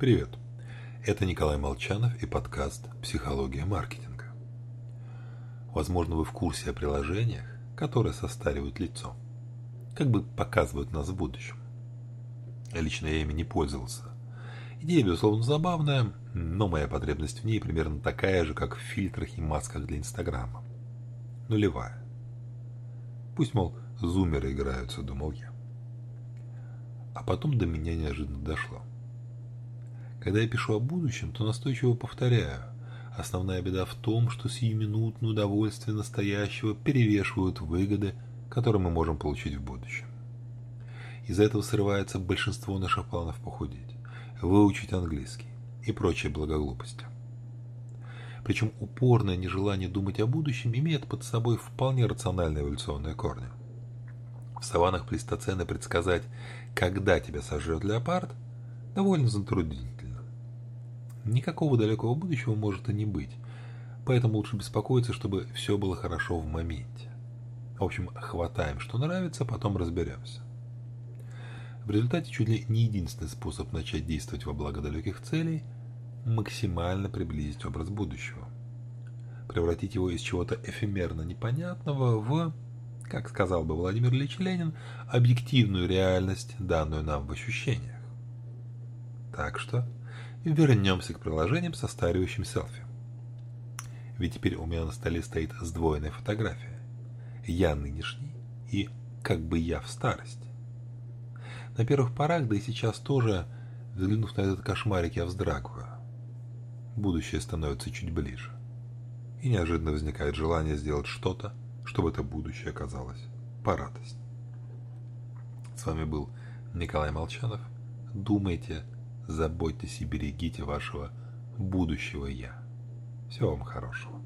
Привет! Это Николай Молчанов и подкаст «Психология маркетинга». Возможно, вы в курсе о приложениях, которые состаривают лицо, как бы показывают нас в будущем. Лично я ими не пользовался. Идея, безусловно, забавная, но моя потребность в ней примерно такая же, как в фильтрах и масках для Инстаграма. Нулевая. Пусть, мол, зумеры играются, думал я. А потом до меня неожиданно дошло. Когда я пишу о будущем, то настойчиво повторяю. Основная беда в том, что сиюминутное удовольствие настоящего перевешивают выгоды, которые мы можем получить в будущем. Из-за этого срывается большинство наших планов похудеть, выучить английский и прочие благоглупости. Причем упорное нежелание думать о будущем имеет под собой вполне рациональные эволюционные корни. В саваннах плейстоцена предсказать, когда тебя сожрет леопард, довольно затруднительно. Никакого далекого будущего может и не быть, поэтому лучше беспокоиться, чтобы все было хорошо в моменте. В общем, хватаем, что нравится, потом разберемся. В результате чуть ли не единственный способ начать действовать во благо далеких целей – максимально приблизить образ будущего. Превратить его из чего-то эфемерно непонятного в как сказал бы Владимир Ильич Ленин, объективную реальность, данную нам в ощущениях. Так что вернемся к приложениям со стареющим селфи. Ведь теперь у меня на столе стоит сдвоенная фотография. Я нынешний и как бы я в старости. На первых порах, да и сейчас тоже, взглянув на этот кошмарик, я вздрагиваю. Будущее становится чуть ближе. И неожиданно возникает желание сделать что-то, чтобы это будущее оказалось по радость. С вами был Николай Молчанов. Думайте, заботьтесь и берегите вашего будущего «Я». Всего вам хорошего.